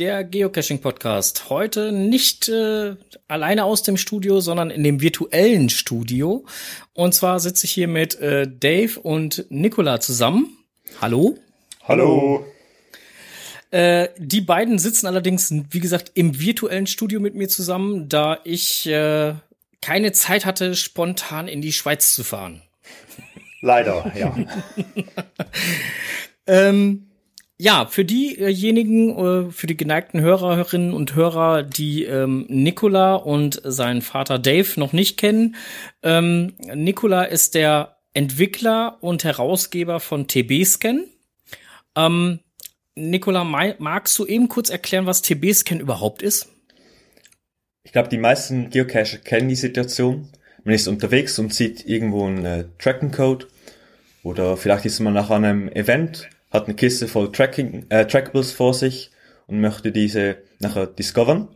Der Geocaching-Podcast. Heute nicht äh, alleine aus dem Studio, sondern in dem virtuellen Studio. Und zwar sitze ich hier mit äh, Dave und Nicola zusammen. Hallo. Hallo. Äh, die beiden sitzen allerdings, wie gesagt, im virtuellen Studio mit mir zusammen, da ich äh, keine Zeit hatte, spontan in die Schweiz zu fahren. Leider, ja. ähm, ja, für diejenigen, äh, für die geneigten Hörerinnen und Hörer, die ähm, Nicola und seinen Vater Dave noch nicht kennen, ähm, Nicola ist der Entwickler und Herausgeber von TB-Scan. Ähm, Nicola, magst du eben kurz erklären, was TB-Scan überhaupt ist? Ich glaube, die meisten Geocacher kennen die Situation. Man ist unterwegs und sieht irgendwo einen äh, Tracking-Code oder vielleicht ist man nach einem Event hat eine Kiste voll Tracking, äh, Trackables vor sich und möchte diese nachher discovern.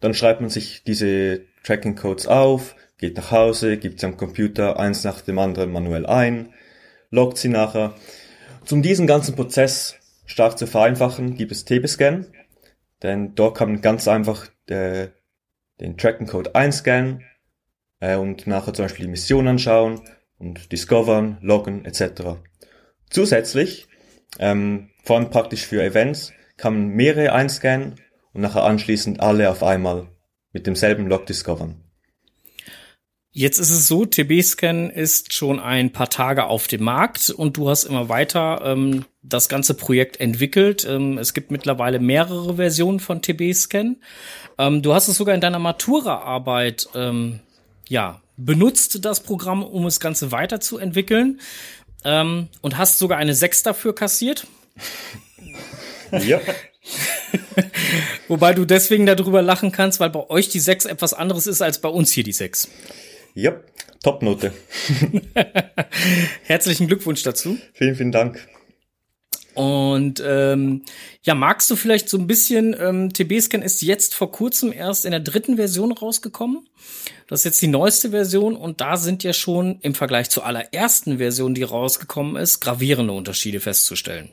Dann schreibt man sich diese Tracking Codes auf, geht nach Hause, gibt sie am Computer eins nach dem anderen manuell ein, loggt sie nachher. Um diesen ganzen Prozess stark zu vereinfachen, gibt es TB-Scan, denn dort kann man ganz einfach äh, den Tracking Code einscannen äh, und nachher zum Beispiel die Mission anschauen und discovern, loggen etc. Zusätzlich ähm, vor allem praktisch für Events kann man mehrere einscannen und nachher anschließend alle auf einmal mit demselben Log discovern. Jetzt ist es so, TB-Scan ist schon ein paar Tage auf dem Markt und du hast immer weiter ähm, das ganze Projekt entwickelt. Ähm, es gibt mittlerweile mehrere Versionen von TB-Scan. Ähm, du hast es sogar in deiner Matura-Arbeit ähm, ja, benutzt, das Programm, um das Ganze weiterzuentwickeln ähm, und hast sogar eine 6 dafür kassiert. Ja. Wobei du deswegen darüber lachen kannst, weil bei euch die 6 etwas anderes ist als bei uns hier die 6. Ja, Topnote. Herzlichen Glückwunsch dazu. Vielen, vielen Dank. Und ähm, ja, magst du vielleicht so ein bisschen, ähm, TB-Scan ist jetzt vor kurzem erst in der dritten Version rausgekommen. Das ist jetzt die neueste Version und da sind ja schon im Vergleich zur allerersten Version, die rausgekommen ist, gravierende Unterschiede festzustellen.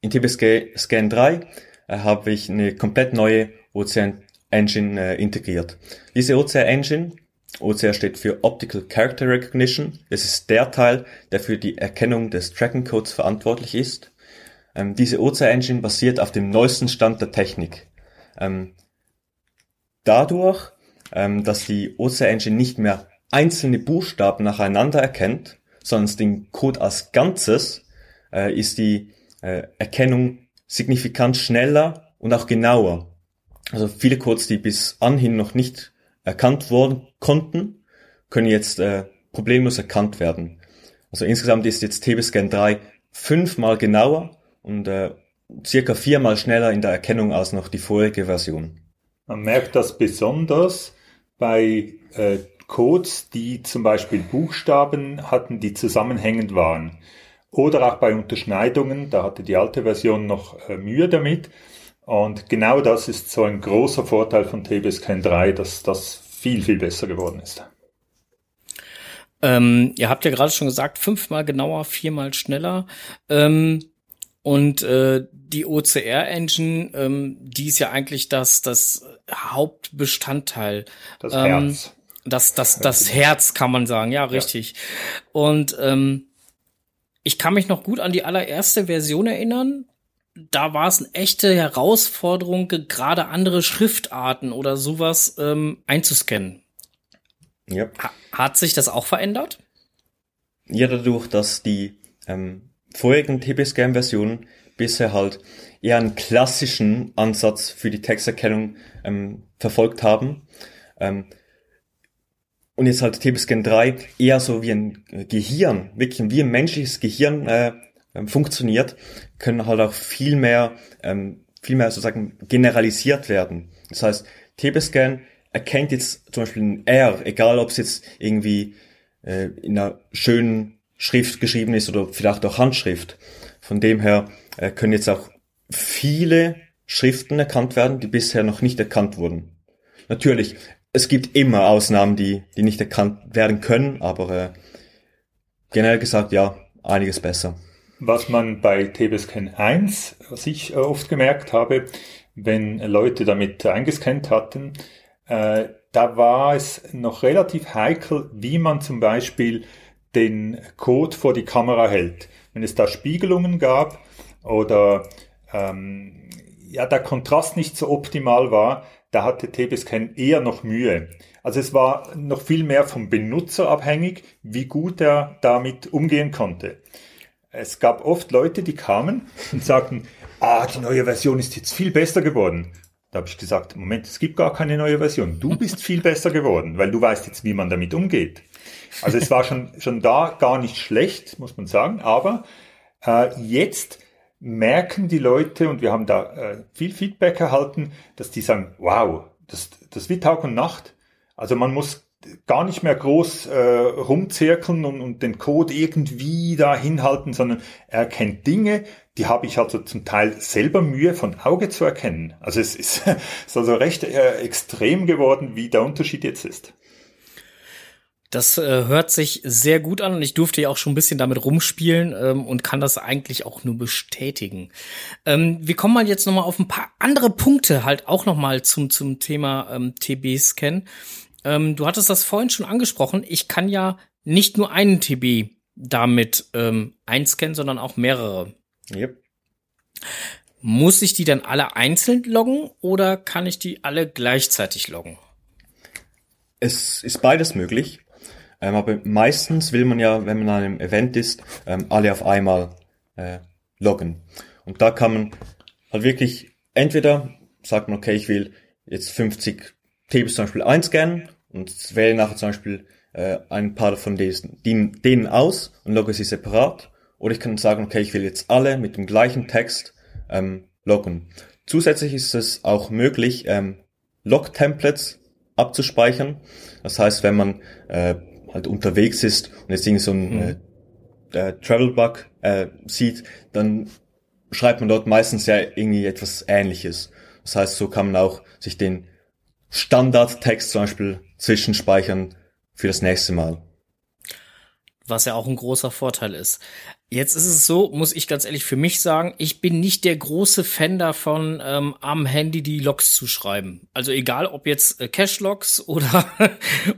In TB-Scan 3 äh, habe ich eine komplett neue OCR Engine äh, integriert. Diese OCR Engine OCR steht für Optical Character Recognition. Es ist der Teil, der für die Erkennung des Tracking Codes verantwortlich ist. Ähm, diese OCR Engine basiert auf dem neuesten Stand der Technik. Ähm, dadurch, ähm, dass die OCR Engine nicht mehr einzelne Buchstaben nacheinander erkennt, sondern den Code als Ganzes, äh, ist die äh, Erkennung signifikant schneller und auch genauer. Also viele Codes, die bis anhin noch nicht erkannt worden konnten, können jetzt äh, problemlos erkannt werden. Also insgesamt ist jetzt TB-Scan 3 fünfmal genauer und äh, circa viermal schneller in der Erkennung als noch die vorige Version. Man merkt das besonders bei äh, Codes, die zum Beispiel Buchstaben hatten, die zusammenhängend waren. Oder auch bei Unterschneidungen, da hatte die alte Version noch äh, Mühe damit. Und genau das ist so ein großer Vorteil von TBSCAN 3, dass das viel, viel besser geworden ist. Ähm, ihr habt ja gerade schon gesagt, fünfmal genauer, viermal schneller. Ähm, und äh, die OCR-Engine, ähm, die ist ja eigentlich das, das Hauptbestandteil. Das ähm, Herz. Das, das, das Herz kann man sagen, ja, richtig. Ja. Und ähm, ich kann mich noch gut an die allererste Version erinnern da war es eine echte Herausforderung, gerade andere Schriftarten oder sowas ähm, einzuscannen. Ja. Ha hat sich das auch verändert? Ja, dadurch, dass die ähm, vorigen TB-Scan-Versionen bisher halt eher einen klassischen Ansatz für die Texterkennung ähm, verfolgt haben. Ähm, und jetzt halt TB-Scan 3 eher so wie ein Gehirn, wirklich wie ein menschliches Gehirn äh, ähm, funktioniert, können halt auch viel mehr, ähm, viel mehr sozusagen generalisiert werden. Das heißt, TB-Scan erkennt jetzt zum Beispiel ein R, egal ob es jetzt irgendwie äh, in einer schönen Schrift geschrieben ist oder vielleicht auch Handschrift. Von dem her äh, können jetzt auch viele Schriften erkannt werden, die bisher noch nicht erkannt wurden. Natürlich, es gibt immer Ausnahmen, die, die nicht erkannt werden können, aber äh, generell gesagt, ja, einiges besser. Was man bei TBSCAN 1, was ich äh, oft gemerkt habe, wenn Leute damit eingescannt hatten, äh, da war es noch relativ heikel, wie man zum Beispiel den Code vor die Kamera hält. Wenn es da Spiegelungen gab oder ähm, ja der Kontrast nicht so optimal war, da hatte TBSCAN eher noch Mühe. Also es war noch viel mehr vom Benutzer abhängig, wie gut er damit umgehen konnte. Es gab oft Leute, die kamen und sagten, ah, die neue Version ist jetzt viel besser geworden. Da habe ich gesagt, Moment, es gibt gar keine neue Version. Du bist viel besser geworden, weil du weißt jetzt, wie man damit umgeht. Also es war schon, schon da gar nicht schlecht, muss man sagen, aber äh, jetzt merken die Leute, und wir haben da äh, viel Feedback erhalten, dass die sagen, wow, das, das ist wie Tag und Nacht. Also man muss gar nicht mehr groß äh, rumzirkeln und, und den Code irgendwie da hinhalten, sondern er erkennt Dinge, die habe ich also zum Teil selber Mühe von Auge zu erkennen. Also es ist, ist also recht äh, extrem geworden, wie der Unterschied jetzt ist. Das äh, hört sich sehr gut an und ich durfte ja auch schon ein bisschen damit rumspielen ähm, und kann das eigentlich auch nur bestätigen. Ähm, wir kommen mal jetzt noch mal auf ein paar andere Punkte halt auch noch mal zum zum Thema ähm, TB-Scan. Ähm, du hattest das vorhin schon angesprochen. Ich kann ja nicht nur einen TB damit ähm, einscannen, sondern auch mehrere. Yep. Muss ich die dann alle einzeln loggen oder kann ich die alle gleichzeitig loggen? Es ist beides möglich. Ähm, aber meistens will man ja, wenn man an einem Event ist, ähm, alle auf einmal äh, loggen. Und da kann man halt wirklich entweder sagt man, okay, ich will jetzt 50 Tables zum Beispiel einscannen und wähle nachher zum Beispiel äh, ein paar von diesen, denen, aus und logge sie separat. Oder ich kann sagen, okay, ich will jetzt alle mit dem gleichen Text ähm, loggen. Zusätzlich ist es auch möglich, ähm, Log-Templates abzuspeichern. Das heißt, wenn man äh, halt unterwegs ist und jetzt irgendwie so ein mhm. äh, äh, Travel Bug äh, sieht, dann schreibt man dort meistens ja irgendwie etwas Ähnliches. Das heißt, so kann man auch sich den Standardtext zum Beispiel zwischenspeichern für das nächste Mal. Was ja auch ein großer Vorteil ist. Jetzt ist es so, muss ich ganz ehrlich für mich sagen, ich bin nicht der große Fan davon, ähm, am Handy die Logs zu schreiben. Also egal, ob jetzt äh, Cache-Logs oder,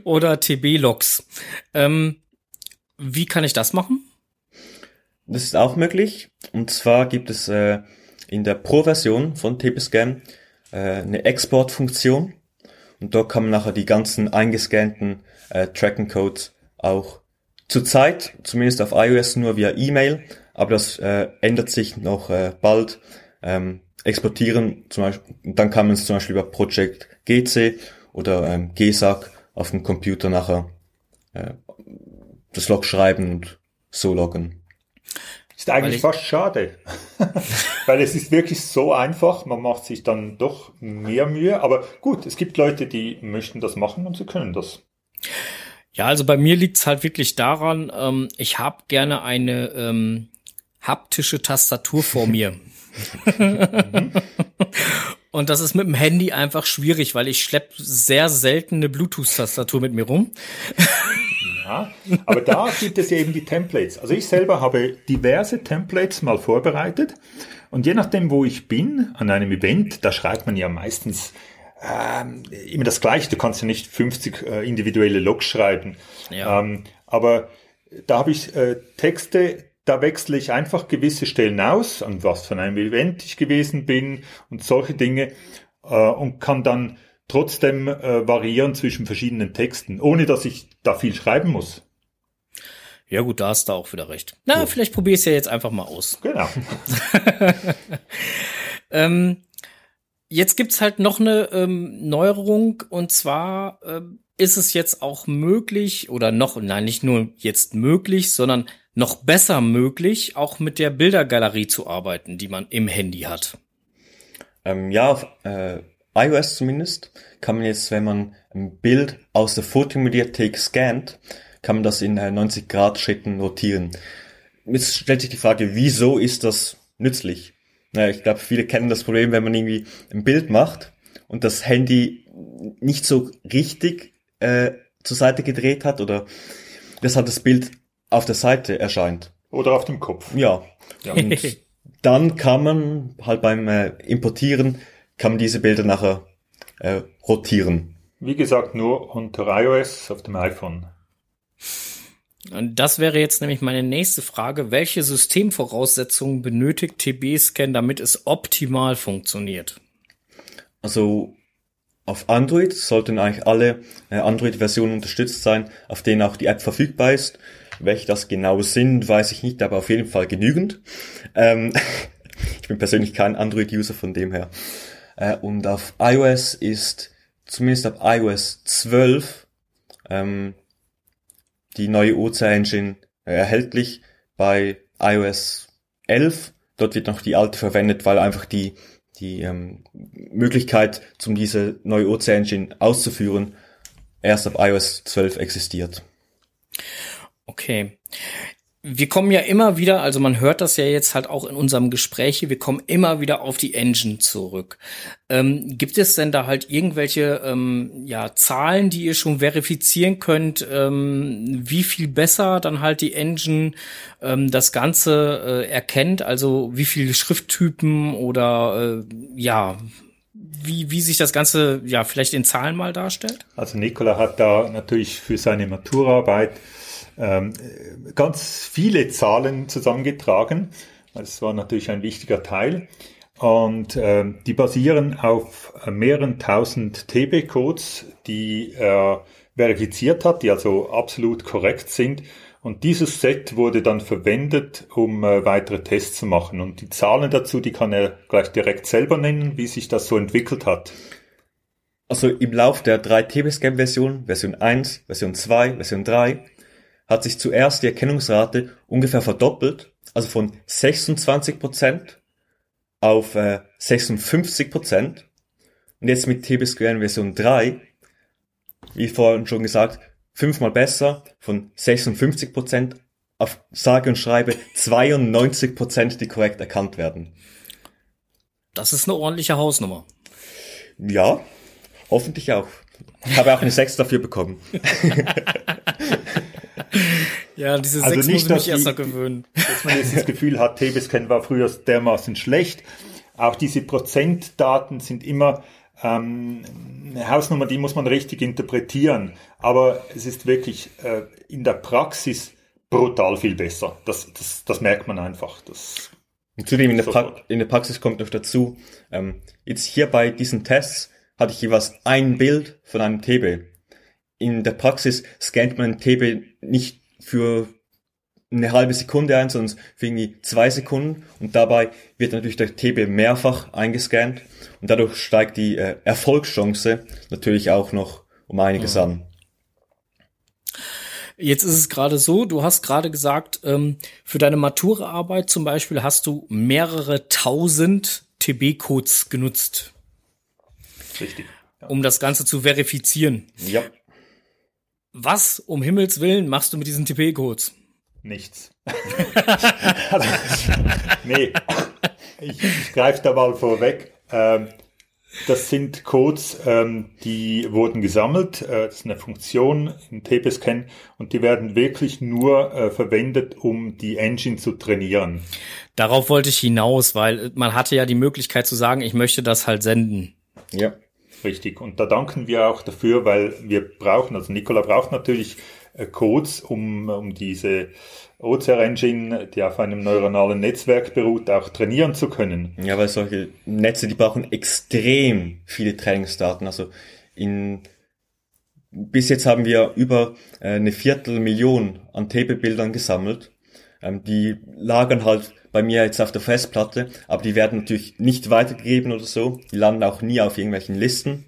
oder TB-Logs. Ähm, wie kann ich das machen? Das ist auch möglich. Und zwar gibt es äh, in der Pro-Version von TB-Scan äh, eine Export-Funktion. Und dort kann man nachher die ganzen eingescannten äh, Tracking-Codes auch Zurzeit, zumindest auf iOS, nur via E-Mail, aber das äh, ändert sich noch äh, bald. Ähm, exportieren, zum Beispiel, dann kann man es zum Beispiel über Project GC oder ähm, GSAC auf dem Computer nachher äh, das Log schreiben und so loggen. Ist eigentlich fast schade, weil es ist wirklich so einfach, man macht sich dann doch mehr Mühe, aber gut, es gibt Leute, die möchten das machen und sie können das. Ja, also bei mir liegt's halt wirklich daran, ähm, ich habe gerne eine ähm, haptische Tastatur vor mir. Und das ist mit dem Handy einfach schwierig, weil ich schlepp sehr selten eine Bluetooth-Tastatur mit mir rum. Ja, aber da gibt es ja eben die Templates. Also ich selber habe diverse Templates mal vorbereitet. Und je nachdem, wo ich bin, an einem Event, da schreibt man ja meistens ähm, immer das Gleiche. Du kannst ja nicht 50 äh, individuelle Logs schreiben. Ja. Ähm, aber da habe ich äh, Texte, da wechsle ich einfach gewisse Stellen aus, an was von einem Event ich gewesen bin und solche Dinge äh, und kann dann trotzdem äh, variieren zwischen verschiedenen Texten, ohne dass ich da viel schreiben muss. Ja gut, da hast du auch wieder recht. Na, ja. vielleicht probier es ja jetzt einfach mal aus. Genau. ähm, Jetzt gibt's halt noch eine ähm, Neuerung und zwar ähm, ist es jetzt auch möglich oder noch, nein, nicht nur jetzt möglich, sondern noch besser möglich, auch mit der Bildergalerie zu arbeiten, die man im Handy hat. Ähm, ja, auf äh, iOS zumindest kann man jetzt, wenn man Bild aus der Fotomediathek scannt, kann man das in äh, 90 Grad Schritten notieren. Jetzt stellt sich die Frage, wieso ist das nützlich? Naja, ich glaube, viele kennen das Problem, wenn man irgendwie ein Bild macht und das Handy nicht so richtig äh, zur Seite gedreht hat oder dass halt das Bild auf der Seite erscheint. Oder auf dem Kopf. Ja. ja. Und dann kann man halt beim äh, Importieren, kann man diese Bilder nachher äh, rotieren. Wie gesagt, nur unter iOS auf dem iPhone. Und das wäre jetzt nämlich meine nächste Frage. Welche Systemvoraussetzungen benötigt TB-Scan, damit es optimal funktioniert? Also auf Android sollten eigentlich alle äh, Android-Versionen unterstützt sein, auf denen auch die App verfügbar ist. Welche das genau sind, weiß ich nicht, aber auf jeden Fall genügend. Ähm, ich bin persönlich kein Android-User von dem her. Äh, und auf iOS ist zumindest ab iOS 12 ähm, die neue OC Engine äh, erhältlich. Bei iOS 11 dort wird noch die alte verwendet, weil einfach die die ähm, Möglichkeit, um diese neue OC Engine auszuführen, erst ab iOS 12 existiert. Okay wir kommen ja immer wieder, also man hört das ja jetzt halt auch in unserem Gespräch, wir kommen immer wieder auf die Engine zurück. Ähm, gibt es denn da halt irgendwelche ähm, ja, Zahlen, die ihr schon verifizieren könnt, ähm, wie viel besser dann halt die Engine ähm, das Ganze äh, erkennt? Also wie viele Schrifttypen oder äh, ja, wie, wie sich das Ganze ja vielleicht in Zahlen mal darstellt? Also Nicola hat da natürlich für seine Maturarbeit ähm, ganz viele Zahlen zusammengetragen. Das war natürlich ein wichtiger Teil. Und ähm, die basieren auf mehreren tausend TB-Codes, die er verifiziert hat, die also absolut korrekt sind. Und dieses Set wurde dann verwendet, um äh, weitere Tests zu machen. Und die Zahlen dazu, die kann er gleich direkt selber nennen, wie sich das so entwickelt hat. Also im Lauf der drei TB-Scan-Version, Version 1, Version 2, Version 3, hat sich zuerst die Erkennungsrate ungefähr verdoppelt, also von 26% auf äh, 56%. Und jetzt mit TB-Square Version 3, wie vorhin schon gesagt, fünfmal besser, von 56% auf sage und schreibe 92%, die korrekt erkannt werden. Das ist eine ordentliche Hausnummer. Ja, hoffentlich auch. Ich habe auch eine 6 dafür bekommen. Ja, diese also sechs nicht, muss ich mich erst noch gewöhnen. Dass man jetzt das Gefühl hat, Tebescan war früher dermaßen schlecht. Auch diese Prozentdaten sind immer ähm, eine Hausnummer, die muss man richtig interpretieren. Aber es ist wirklich äh, in der Praxis brutal viel besser. Das, das, das merkt man einfach. Das und zudem in der, pra in der Praxis kommt noch dazu, ähm, jetzt hier bei diesen Tests hatte ich jeweils ein Bild von einem TB. In der Praxis scannt man ein TB nicht für eine halbe Sekunde ein, sondern für irgendwie zwei Sekunden und dabei wird natürlich der TB mehrfach eingescannt und dadurch steigt die äh, Erfolgschance natürlich auch noch um einiges mhm. an. Jetzt ist es gerade so, du hast gerade gesagt, ähm, für deine Maturaarbeit zum Beispiel hast du mehrere tausend TB-Codes genutzt. Richtig. Ja. Um das Ganze zu verifizieren. Ja. Was um Himmels Willen machst du mit diesen TP-Codes? Nichts. nee, ich, ich greife da mal vorweg. Ähm, das sind Codes, ähm, die wurden gesammelt. Äh, das ist eine Funktion in TP-Scan und die werden wirklich nur äh, verwendet, um die Engine zu trainieren. Darauf wollte ich hinaus, weil man hatte ja die Möglichkeit zu sagen, ich möchte das halt senden. Ja. Richtig. Und da danken wir auch dafür, weil wir brauchen, also Nikola braucht natürlich äh, Codes, um, um diese OCR-Engine, die auf einem neuronalen Netzwerk beruht, auch trainieren zu können. Ja, weil solche Netze, die brauchen extrem viele Trainingsdaten. Also in bis jetzt haben wir über äh, eine Viertelmillion an TB-Bildern gesammelt. Ähm, die lagern halt bei mir jetzt auf der Festplatte, aber die werden natürlich nicht weitergegeben oder so. Die landen auch nie auf irgendwelchen Listen.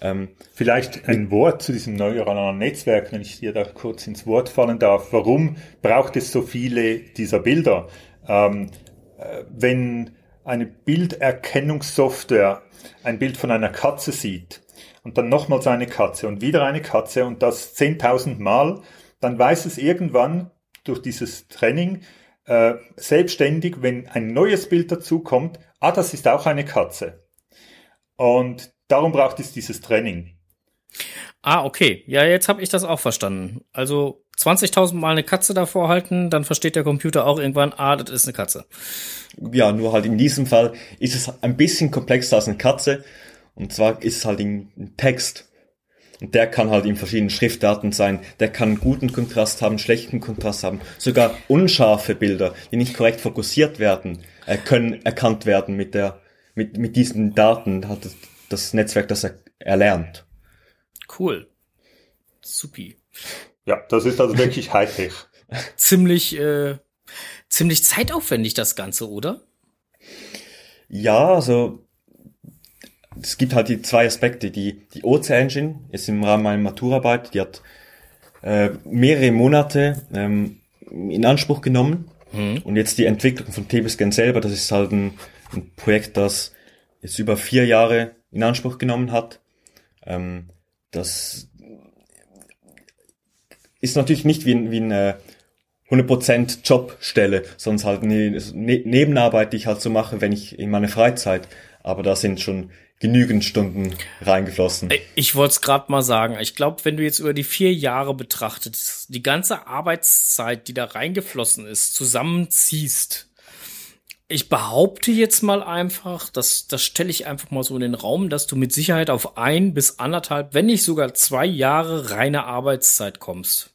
Ähm, Vielleicht ein Wort zu diesem neuronalen Netzwerk, wenn ich dir da kurz ins Wort fallen darf. Warum braucht es so viele dieser Bilder? Ähm, äh, wenn eine Bilderkennungssoftware ein Bild von einer Katze sieht und dann nochmals eine Katze und wieder eine Katze und das 10.000 Mal, dann weiß es irgendwann durch dieses Training, äh, selbstständig, wenn ein neues Bild dazu kommt, ah, das ist auch eine Katze. Und darum braucht es dieses Training. Ah, okay. Ja, jetzt habe ich das auch verstanden. Also 20.000 Mal eine Katze davor halten, dann versteht der Computer auch irgendwann, ah, das ist eine Katze. Ja, nur halt in diesem Fall ist es ein bisschen komplexer als eine Katze. Und zwar ist es halt ein Text. Und der kann halt in verschiedenen Schriftarten sein. Der kann guten Kontrast haben, schlechten Kontrast haben. Sogar unscharfe Bilder, die nicht korrekt fokussiert werden, äh, können erkannt werden mit der, mit, mit diesen Daten hat das Netzwerk das er, erlernt. Cool. Supi. Ja, das ist also wirklich Hightech. ziemlich, äh, ziemlich zeitaufwendig das Ganze, oder? Ja, also es gibt halt die zwei Aspekte. Die, die OC Engine ist im Rahmen meiner Maturarbeit, die hat äh, mehrere Monate ähm, in Anspruch genommen. Mhm. Und jetzt die Entwicklung von TBScan selber, das ist halt ein, ein Projekt, das jetzt über vier Jahre in Anspruch genommen hat. Ähm, das ist natürlich nicht wie, wie eine 100% Jobstelle, sondern halt eine ne-, Nebenarbeit, die ich halt so mache, wenn ich in meine Freizeit. Aber da sind schon genügend Stunden reingeflossen. Ich wollte es gerade mal sagen. Ich glaube, wenn du jetzt über die vier Jahre betrachtest, die ganze Arbeitszeit, die da reingeflossen ist, zusammenziehst, ich behaupte jetzt mal einfach, das, das stelle ich einfach mal so in den Raum, dass du mit Sicherheit auf ein bis anderthalb, wenn nicht sogar zwei Jahre reine Arbeitszeit kommst.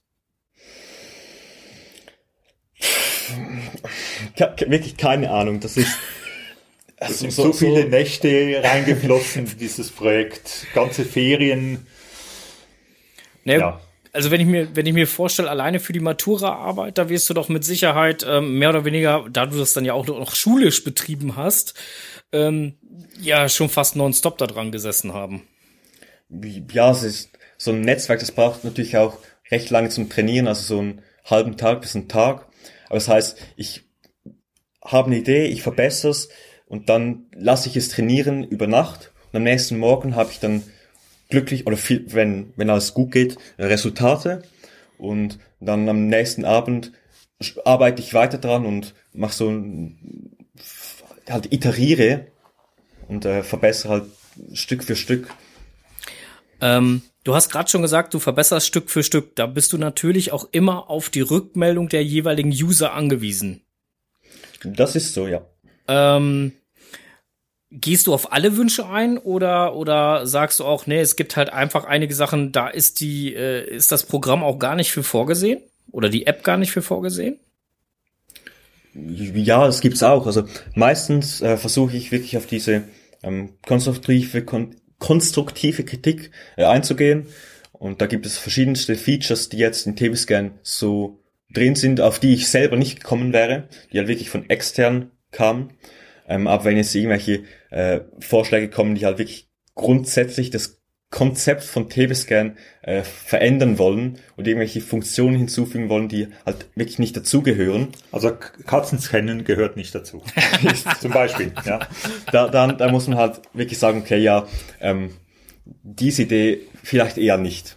Wirklich keine Ahnung. Das ist es sind so, so viele so Nächte reingeflossen, dieses Projekt, ganze Ferien. Ne, ja. Also wenn ich mir, wenn ich mir vorstelle, alleine für die Matura-Arbeit, da wirst du doch mit Sicherheit ähm, mehr oder weniger, da du das dann ja auch noch schulisch betrieben hast, ähm, ja schon fast nonstop da dran gesessen haben. Ja, es ist so ein Netzwerk, das braucht natürlich auch recht lange zum Trainieren, also so einen halben Tag bis einen Tag. Aber das heißt, ich habe eine Idee, ich verbessere es, und dann lasse ich es trainieren über Nacht und am nächsten Morgen habe ich dann glücklich oder viel, wenn, wenn alles gut geht, Resultate und dann am nächsten Abend arbeite ich weiter dran und mache so halt iteriere und äh, verbessere halt Stück für Stück. Ähm, du hast gerade schon gesagt, du verbesserst Stück für Stück. Da bist du natürlich auch immer auf die Rückmeldung der jeweiligen User angewiesen. Das ist so, ja. Ähm, Gehst du auf alle Wünsche ein oder oder sagst du auch, nee, es gibt halt einfach einige Sachen, da ist die äh, ist das Programm auch gar nicht für vorgesehen oder die App gar nicht für vorgesehen? Ja, das gibt's auch. Also meistens äh, versuche ich wirklich auf diese ähm, konstruktive kon konstruktive Kritik äh, einzugehen und da gibt es verschiedenste Features, die jetzt in TB-Scan so drin sind, auf die ich selber nicht gekommen wäre, die halt wirklich von extern kamen. Ähm, aber wenn jetzt irgendwelche äh, Vorschläge kommen, die halt wirklich grundsätzlich das Konzept von TV-Scan äh, verändern wollen und irgendwelche Funktionen hinzufügen wollen, die halt wirklich nicht dazugehören. Also Katzenscannen gehört nicht dazu. Zum Beispiel, ja. Da, dann, da muss man halt wirklich sagen, okay, ja, ähm, diese Idee vielleicht eher nicht.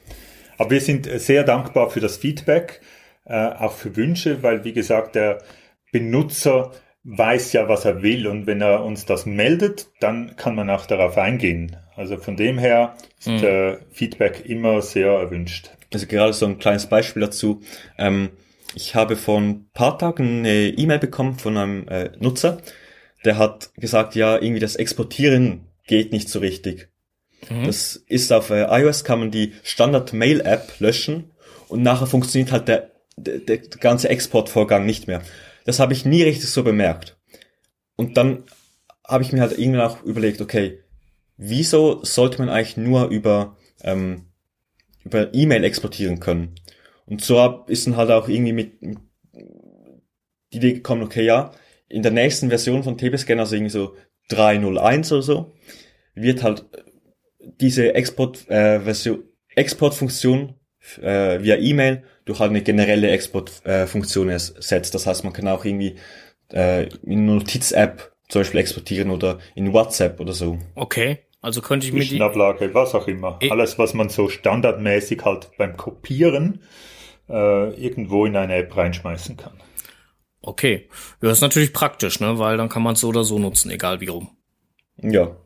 Aber wir sind sehr dankbar für das Feedback, äh, auch für Wünsche, weil wie gesagt, der Benutzer weiß ja, was er will und wenn er uns das meldet, dann kann man auch darauf eingehen. Also von dem her ist mhm. äh, Feedback immer sehr erwünscht. Also gerade so ein kleines Beispiel dazu. Ähm, ich habe vor ein paar Tagen eine E-Mail bekommen von einem äh, Nutzer, der hat gesagt, ja, irgendwie das Exportieren geht nicht so richtig. Mhm. Das ist auf äh, iOS kann man die Standard Mail App löschen und nachher funktioniert halt der, der, der ganze Exportvorgang nicht mehr. Das habe ich nie richtig so bemerkt. Und dann habe ich mir halt irgendwann auch überlegt, okay, wieso sollte man eigentlich nur über, ähm, über E-Mail exportieren können? Und so ist dann halt auch irgendwie mit die Idee gekommen, okay, ja, in der nächsten Version von TB-Scan, also irgendwie so 3.01 oder so, wird halt diese Export, äh, Exportfunktion äh, via E-Mail durch halt eine generelle Exportfunktion äh, ersetzt. Das heißt, man kann auch irgendwie äh, in eine Notiz-App zum Beispiel exportieren oder in WhatsApp oder so. Okay. Also könnte ich mir die Ablage, was auch immer. E Alles, was man so standardmäßig halt beim Kopieren äh, irgendwo in eine App reinschmeißen kann. Okay. Ja, ist natürlich praktisch, ne? Weil dann kann man es so oder so nutzen, egal wie rum. Ja.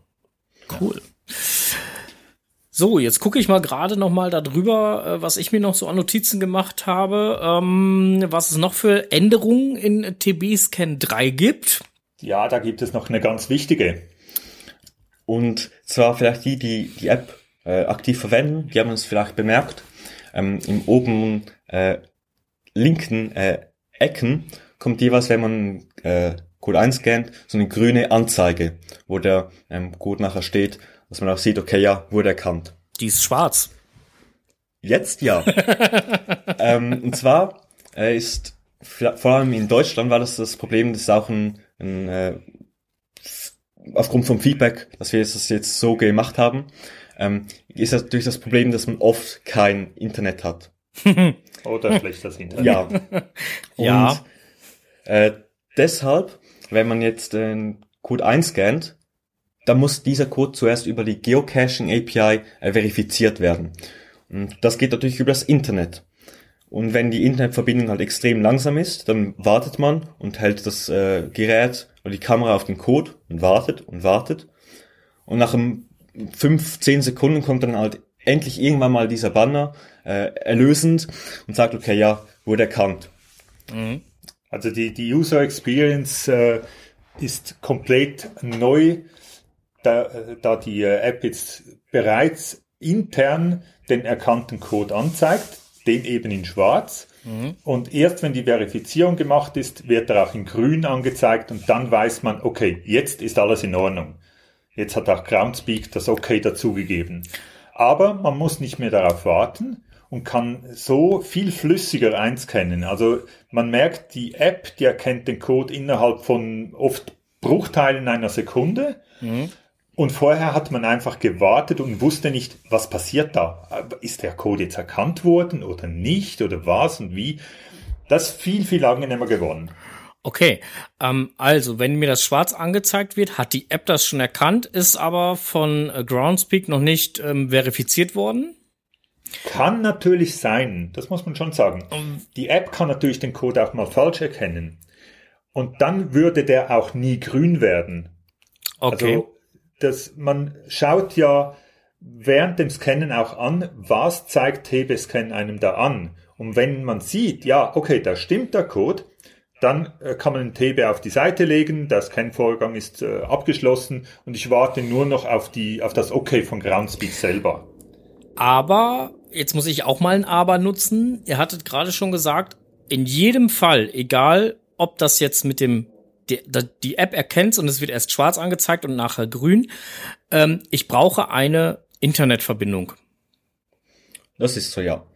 Cool. So, jetzt gucke ich mal gerade noch mal darüber, äh, was ich mir noch so an Notizen gemacht habe, ähm, was es noch für Änderungen in TB-Scan 3 gibt. Ja, da gibt es noch eine ganz wichtige. Und zwar vielleicht die, die die App äh, aktiv verwenden, die haben es vielleicht bemerkt. Ähm, Im oben äh, linken äh, Ecken kommt jeweils, wenn man äh, Code einscannt, so eine grüne Anzeige, wo der ähm, Code nachher steht, dass man auch sieht, okay, ja, wurde erkannt. Die ist schwarz. Jetzt ja. ähm, und zwar äh, ist vor allem in Deutschland war das das Problem, das ist auch ein, ein äh, aufgrund vom Feedback, dass wir das jetzt so gemacht haben, ähm, ist das durch das Problem, dass man oft kein Internet hat. Oder schlecht das Internet. Ja. Und, Ja. Äh, deshalb, wenn man jetzt den Code einscannt, dann muss dieser Code zuerst über die Geocaching API äh, verifiziert werden. Und das geht natürlich über das Internet. Und wenn die Internetverbindung halt extrem langsam ist, dann wartet man und hält das äh, Gerät oder die Kamera auf den Code und wartet und wartet. Und nach einem fünf, zehn Sekunden kommt dann halt endlich irgendwann mal dieser Banner äh, erlösend und sagt, okay, ja, wurde erkannt. Also die, die User Experience äh, ist komplett neu, da, da die äh, App jetzt bereits intern den erkannten Code anzeigt, den eben in schwarz. Und erst wenn die Verifizierung gemacht ist, wird er auch in grün angezeigt und dann weiß man, okay, jetzt ist alles in Ordnung. Jetzt hat auch Groundspeak das Okay dazugegeben. Aber man muss nicht mehr darauf warten und kann so viel flüssiger einscannen. Also man merkt, die App, die erkennt den Code innerhalb von oft Bruchteilen einer Sekunde. Und vorher hat man einfach gewartet und wusste nicht, was passiert da. Ist der Code jetzt erkannt worden oder nicht oder was und wie? Das ist viel, viel angenehmer geworden. Okay, ähm, also wenn mir das schwarz angezeigt wird, hat die App das schon erkannt, ist aber von äh, Groundspeak noch nicht ähm, verifiziert worden. Kann natürlich sein, das muss man schon sagen. Die App kann natürlich den Code auch mal falsch erkennen. Und dann würde der auch nie grün werden. Okay. Also das, man schaut ja während dem Scannen auch an, was zeigt TB-Scan einem da an. Und wenn man sieht, ja, okay, da stimmt der Code, dann äh, kann man den TB auf die Seite legen, der Scan-Vorgang ist äh, abgeschlossen und ich warte nur noch auf, die, auf das Okay von Groundspeak selber. Aber jetzt muss ich auch mal ein Aber nutzen. Ihr hattet gerade schon gesagt, in jedem Fall, egal ob das jetzt mit dem die, die App erkennt und es wird erst schwarz angezeigt und nachher grün, ähm, ich brauche eine Internetverbindung. Das ist so, ja.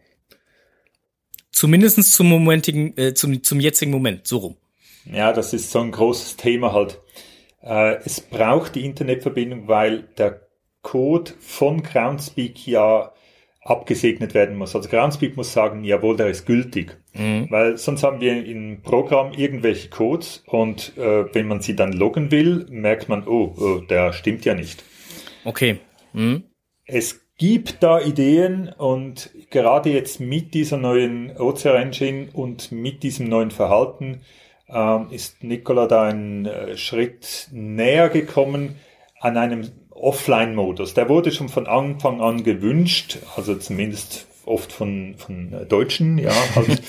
Zumindestens zum momentigen, äh, zum, zum jetzigen Moment, so rum. Ja, das ist so ein großes Thema halt. Äh, es braucht die Internetverbindung, weil der Code von Groundspeak ja abgesegnet werden muss. Also Groundspeak muss sagen, jawohl, der ist gültig. Weil sonst haben wir im Programm irgendwelche Codes und äh, wenn man sie dann loggen will, merkt man, oh, oh der stimmt ja nicht. Okay. Hm? Es gibt da Ideen und gerade jetzt mit dieser neuen OCR Engine und mit diesem neuen Verhalten ähm, ist Nicola da einen äh, Schritt näher gekommen an einem Offline-Modus. Der wurde schon von Anfang an gewünscht, also zumindest oft von, von äh, Deutschen, ja. Halt.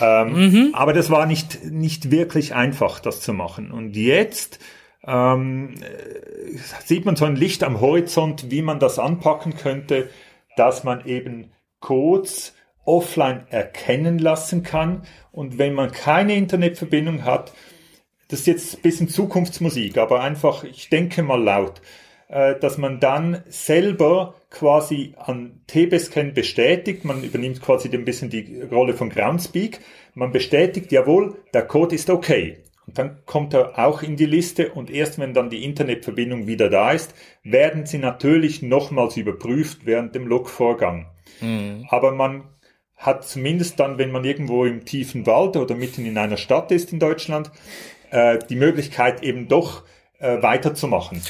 ähm, Aber das war nicht, nicht wirklich einfach, das zu machen. Und jetzt ähm, äh, sieht man so ein Licht am Horizont, wie man das anpacken könnte, dass man eben Codes offline erkennen lassen kann. Und wenn man keine Internetverbindung hat, das ist jetzt ein bisschen Zukunftsmusik, aber einfach, ich denke mal laut, dass man dann selber quasi an TB-Scan bestätigt, man übernimmt quasi ein bisschen die Rolle von Groundspeak, man bestätigt, jawohl, der Code ist okay. Und dann kommt er auch in die Liste und erst wenn dann die Internetverbindung wieder da ist, werden sie natürlich nochmals überprüft während dem Logvorgang. Aber man hat zumindest dann, wenn man irgendwo im tiefen Wald oder mitten in einer Stadt ist in Deutschland, äh, die Möglichkeit eben doch äh, weiterzumachen.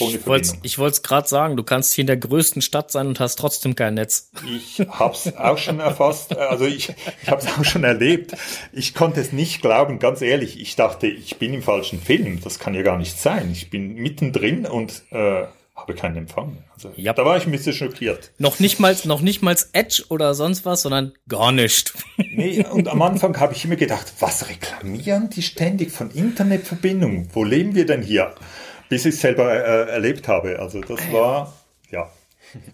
Ich wollte wollte gerade sagen, du kannst hier in der größten Stadt sein und hast trotzdem kein Netz. Ich hab's auch schon erfasst, äh, also ich, ich habe es auch schon erlebt. Ich konnte es nicht glauben, ganz ehrlich. Ich dachte, ich bin im falschen Film. Das kann ja gar nicht sein. Ich bin mittendrin und äh, habe keinen Empfang. Also, Ja. Da war ich ein bisschen schockiert. Noch nicht mal, noch nicht mal Edge oder sonst was, sondern gar nicht. Nee, und am Anfang habe ich immer gedacht, was reklamieren die ständig von Internetverbindung? Wo leben wir denn hier? Bis ich es selber äh, erlebt habe. Also das war, ja,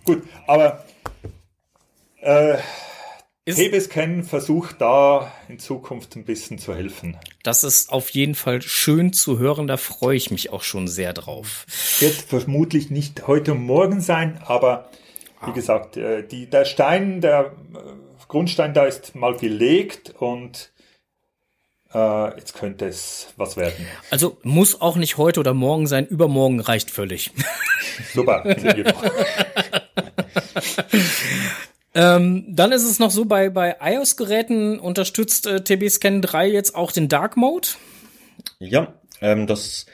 gut. Aber äh, TBScan versucht da in Zukunft ein bisschen zu helfen. Das ist auf jeden Fall schön zu hören, da freue ich mich auch schon sehr drauf. Wird vermutlich nicht heute morgen sein, aber wie gesagt, äh, die, der Stein, der äh, Grundstein da ist mal gelegt und äh, jetzt könnte es was werden. Also muss auch nicht heute oder morgen sein, übermorgen reicht völlig. Super. Ähm, dann ist es noch so, bei, bei iOS-Geräten unterstützt äh, TB-Scan 3 jetzt auch den Dark Mode. Ja, ähm, das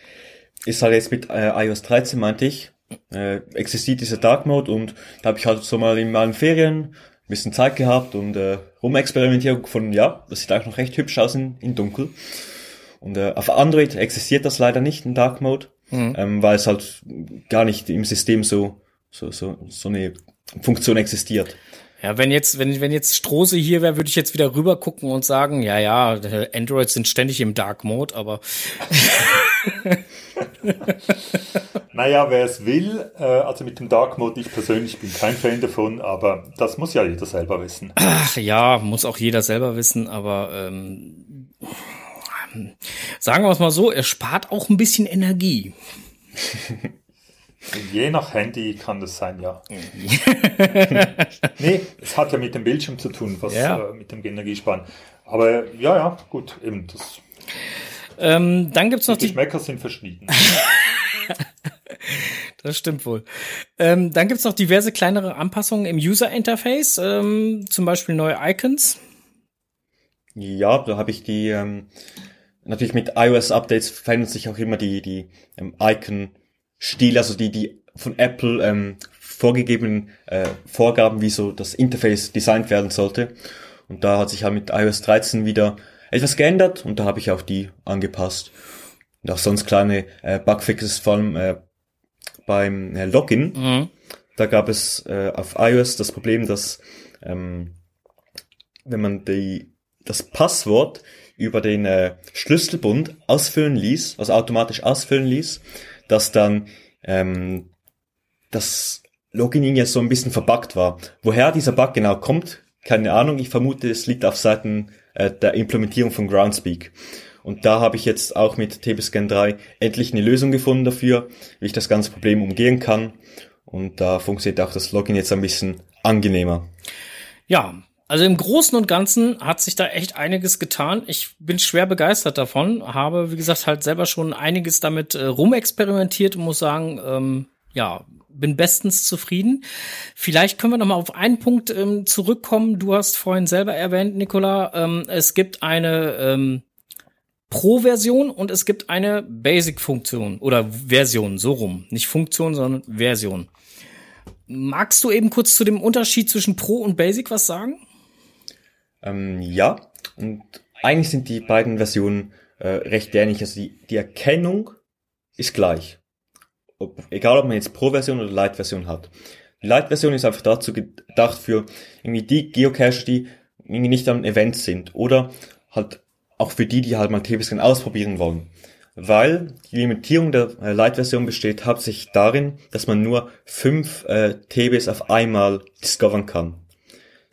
ist halt jetzt mit äh, iOS 13, meinte ich, äh, existiert dieser Dark Mode und da habe ich halt so mal in meinen Ferien ein bisschen Zeit gehabt und äh, rumexperimentiert und gefunden, ja, das sieht eigentlich noch recht hübsch aus in, in dunkel. Und äh, auf Android existiert das leider nicht, ein Dark Mode, ähm, weil es halt gar nicht im System so, so, so, so eine Funktion existiert. Ja, wenn jetzt, wenn, wenn jetzt Strose hier wäre, würde ich jetzt wieder rüber gucken und sagen, ja, ja, Androids sind ständig im Dark Mode, aber Naja, wer es will, äh, also mit dem Dark Mode, ich persönlich bin kein Fan davon, aber das muss ja jeder selber wissen. ach ja, muss auch jeder selber wissen, aber ähm, sagen wir es mal so, er spart auch ein bisschen Energie. Je nach Handy kann das sein, ja. nee, es hat ja mit dem Bildschirm zu tun, was Ja. äh, mit dem Energiesparen. Aber ja, ja, gut, eben, das, Ähm, dann gibt's noch die die, Geschmäcker sind verschieden. das stimmt wohl. Ähm, dann gibt's noch diverse kleinere Anpassungen im User Interface, ähm, zum Beispiel neue Icons. Ja, da habe ich die, ähm, natürlich mit iOS-Updates verändern sich auch immer die, die ähm, Icon-Stile, also die, die von Apple ähm, vorgegebenen äh, Vorgaben, wie so das Interface designt werden sollte. Und da hat sich halt mit iOS 13 wieder etwas geändert und da habe ich auch die angepasst. Und auch sonst kleine äh, Bugfixes, vor allem äh, beim äh, Login. Mhm. Da gab es äh, auf iOS das Problem, dass ähm, wenn man die, das Passwort über den äh, Schlüsselbund ausfüllen ließ, also automatisch ausfüllen ließ, dass dann ähm, das Login jetzt so ein bisschen verbuggt war. Woher dieser Bug genau kommt, keine Ahnung. Ich vermute, es liegt auf Seiten äh, der Implementierung von Groundspeak. Und da habe ich jetzt auch mit TBScan 3 endlich eine Lösung gefunden dafür, wie ich das ganze Problem umgehen kann. Und da funktioniert auch das Login jetzt ein bisschen angenehmer. Ja, also im Großen und Ganzen hat sich da echt einiges getan. Ich bin schwer begeistert davon, habe, wie gesagt, halt selber schon einiges damit äh, rumexperimentiert und muss sagen, ähm, ja, bin bestens zufrieden. Vielleicht können wir noch mal auf einen Punkt ähm, zurückkommen. Du hast vorhin selber erwähnt, Nicola, ähm, es gibt eine ähm, Pro-Version und es gibt eine Basic-Funktion oder Version, so rum. Nicht Funktion, sondern Version. Magst du eben kurz zu dem Unterschied zwischen Pro und Basic was sagen? Ähm, ja, und eigentlich sind die beiden Versionen äh, recht ähnlich. Also die, die Erkennung ist gleich. Ob, egal, ob man jetzt Pro-Version oder Lite-Version hat. Die Lite-Version ist einfach dazu gedacht für irgendwie die Geocacher, die irgendwie nicht an Events sind oder halt auch für die, die halt mal TB-Scan ausprobieren wollen. Weil die Limitierung der äh, Lite-Version besteht hauptsächlich darin, dass man nur fünf äh, TBs auf einmal discovern kann.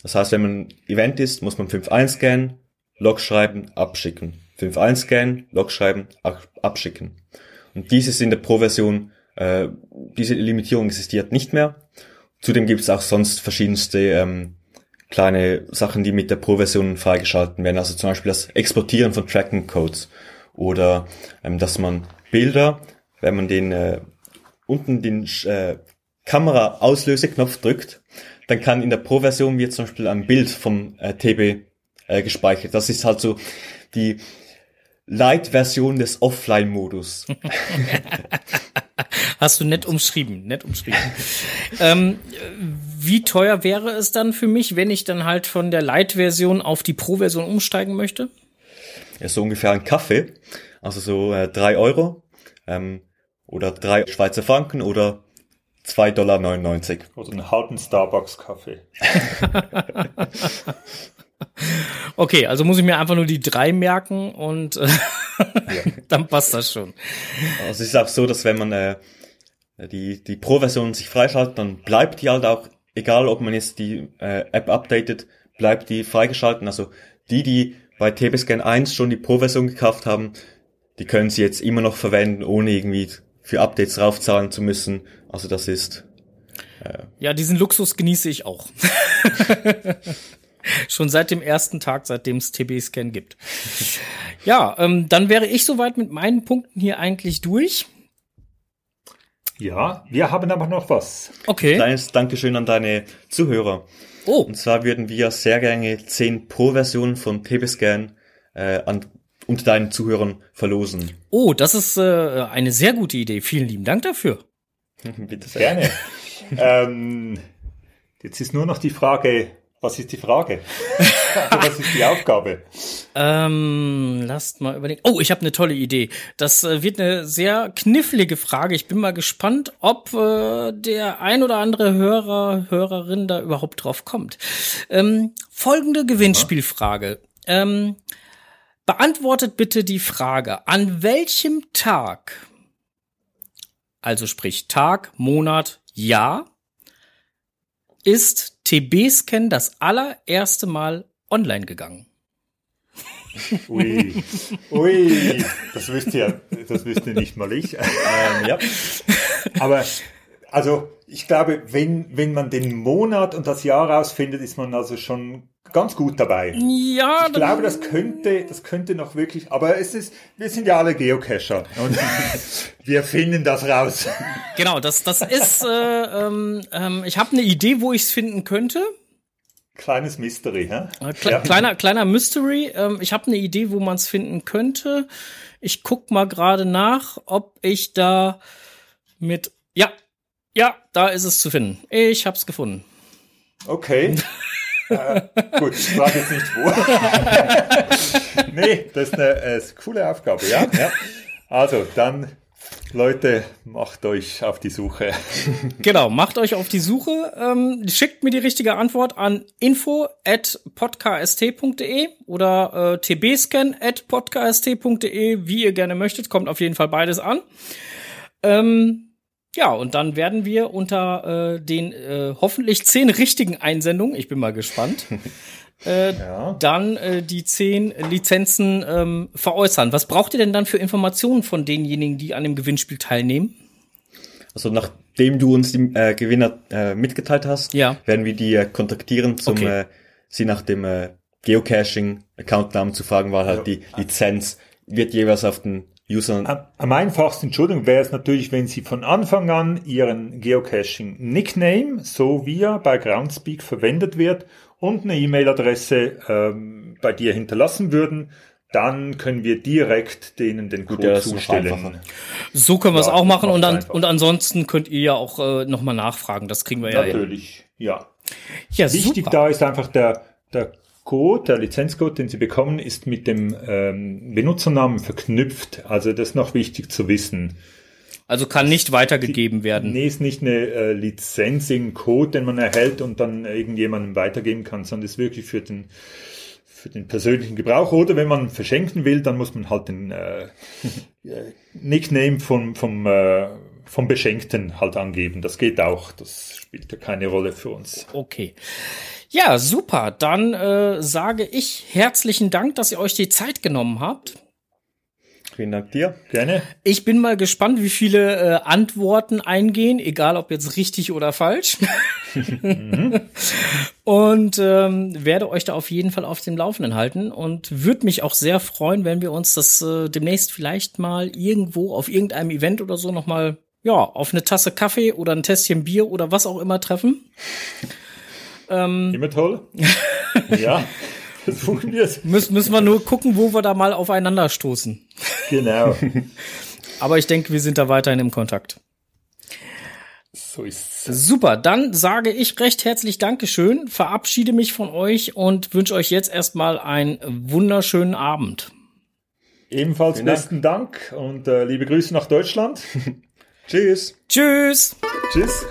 Das heißt, wenn man Event ist, muss man 5 einscannen, Log schreiben, abschicken. 5 einscannen, Log schreiben, ab- abschicken. Und dieses in der Pro-Version, äh, diese Limitierung existiert nicht mehr. Zudem gibt es auch sonst verschiedenste ähm, kleine Sachen, die mit der Pro-Version freigeschalten werden. Also zum Beispiel das Exportieren von Tracking-Codes oder ähm, dass man Bilder, wenn man den äh, unten den äh, Kamera-Auslöseknopf drückt, dann kann in der Pro-Version wird zum Beispiel ein Bild vom äh, TB äh, gespeichert. Das ist halt so die Light-Version des Offline-Modus. Hast du nett umschrieben, nett umschrieben. ähm, wie teuer wäre es dann für mich, wenn ich dann halt von der Lite-Version auf die Pro-Version umsteigen möchte? Ja, so ungefähr ein Kaffee, also so äh, drei Euro ähm, oder drei Schweizer Franken oder 2,99 Dollar. Oder einen halben Starbucks-Kaffee. Okay, also muss ich mir einfach nur die drei merken und äh, dann passt das schon. Also es ist auch so, dass wenn man äh, die, die Pro-Version sich freischaltet, dann bleibt die halt auch, egal ob man jetzt die äh, App updatet, bleibt die freigeschalten. Also die, die bei TBScan 1 schon die Pro-Version gekauft haben, die können sie jetzt immer noch verwenden, ohne irgendwie für Updates raufzahlen zu müssen. Also das ist Ja, diesen Luxus genieße ich auch. Schon seit dem ersten Tag, seitdem es TB-Scan gibt. Ja, ähm, dann wäre ich soweit mit meinen Punkten hier eigentlich durch. Ja, wir haben aber noch was. Okay. kleines Dankeschön an deine Zuhörer. Oh, Und zwar würden wir sehr gerne 10 Pro-Versionen von TBScan äh, an, unter deinen Zuhörern verlosen. oh, das ist äh, eine sehr gute Idee. Vielen lieben Dank dafür. Bitte sehr. Gerne. ähm, jetzt ist nur noch die Frage, was ist die Frage? Also, was ist die Aufgabe? Ähm, lasst mal überlegen. Oh, ich habe eine tolle Idee. Das äh, wird eine sehr knifflige Frage. Ich bin mal gespannt, ob äh, der ein oder andere Hörer, Hörerin da überhaupt drauf kommt. Ähm, folgende Gewinnspielfrage. Ähm, beantwortet bitte die Frage, an welchem Tag, also sprich Tag, Monat, Jahr, ist TB-Scan das allererste Mal online gegangen? Ui, ui, das wüsste ja, das wüsste nicht mal ich. Ähm, ja. Aber also ich glaube, wenn wenn man den Monat und das Jahr rausfindet, ist man also schon ganz gut dabei. Ja, Ich glaube, das könnte, das könnte noch wirklich, aber es ist, wir sind ja alle Geocacher und wir finden das raus. Genau, das, das ist, äh, ähm, ähm, ich habe eine Idee, wo ich es finden könnte. Kleines Mystery, hä? Äh, Kle Kleiner, kleiner Mystery. Ähm, ich habe eine Idee, wo man es finden könnte. Ich guck mal gerade nach, ob ich da mit, ja, ja, da ist es zu finden. Ich hab's gefunden. Okay. äh, gut, ich frage jetzt nicht wo. nee, das ist eine äh, coole Aufgabe, ja? ja. Also, dann, Leute, macht euch auf die Suche. Genau, macht euch auf die Suche, ähm, schickt mir die richtige Antwort an info at podcast.de oder äh, tbscan at podcast.de, wie ihr gerne möchtet, kommt auf jeden Fall beides an. Ähm, ja, und dann werden wir unter äh, den äh, hoffentlich zehn richtigen Einsendungen, ich bin mal gespannt, äh, Ja. dann äh, die zehn Lizenzen ähm, veräußern. Was braucht ihr denn dann für Informationen von denjenigen, die an dem Gewinnspiel teilnehmen? Also nachdem du uns die äh, Gewinner äh, mitgeteilt hast, Ja. werden wir die äh, kontaktieren, um Okay. äh, sie nach dem äh, Geocaching-Accountnamen zu fragen, weil halt die Lizenz wird jeweils auf den User Am, am einfachsten, Entschuldigung, wäre es natürlich, wenn Sie von Anfang an Ihren Geocaching-Nickname, so wie er bei Groundspeak verwendet wird, und eine E-Mail-Adresse ähm, bei dir hinterlassen würden. Dann können wir direkt denen den Code ja, zustellen. So können wir es Ja, auch machen und, einfach. und ansonsten könnt ihr ja auch äh, nochmal nachfragen. Das kriegen wir ja hin. Natürlich, ja. Ja, Wichtig super. da ist einfach der, der Code, der Lizenzcode, den Sie bekommen, ist mit dem ähm, Benutzernamen verknüpft. Also das ist noch wichtig zu wissen. Also kann nicht weitergegeben werden. Nee, ist nicht eine äh, Lizenz, ein Code, den man erhält und dann irgendjemandem weitergeben kann, sondern ist wirklich für den für den persönlichen Gebrauch. Oder wenn man verschenken will, dann muss man halt den äh, äh, Nickname vom, vom, äh, vom Beschenkten halt angeben. Das geht auch. Das spielt ja keine Rolle für uns. Okay. Ja, super. Dann äh, sage ich herzlichen Dank, dass ihr euch die Zeit genommen habt. Vielen Dank dir. Gerne. Ich bin mal gespannt, wie viele äh, Antworten eingehen, egal ob jetzt richtig oder falsch. und ähm, werde euch da auf jeden Fall auf dem Laufenden halten und würde mich auch sehr freuen, wenn wir uns das äh, demnächst vielleicht mal irgendwo auf irgendeinem Event oder so noch mal ja auf eine Tasse Kaffee oder ein Tässchen Bier oder was auch immer treffen. Immer toll. ja, versuchen wir es. Müssen müssen wir nur gucken, wo wir da mal aufeinander stoßen. Genau. Aber ich denke, wir sind da weiterhin im Kontakt. So ist Super, dann sage ich recht herzlich Dankeschön, verabschiede mich von euch und wünsche euch jetzt erstmal einen wunderschönen Abend. Ebenfalls Vielen Dank. besten Dank und äh, liebe Grüße nach Deutschland. Tschüss. Tschüss! Tschüss.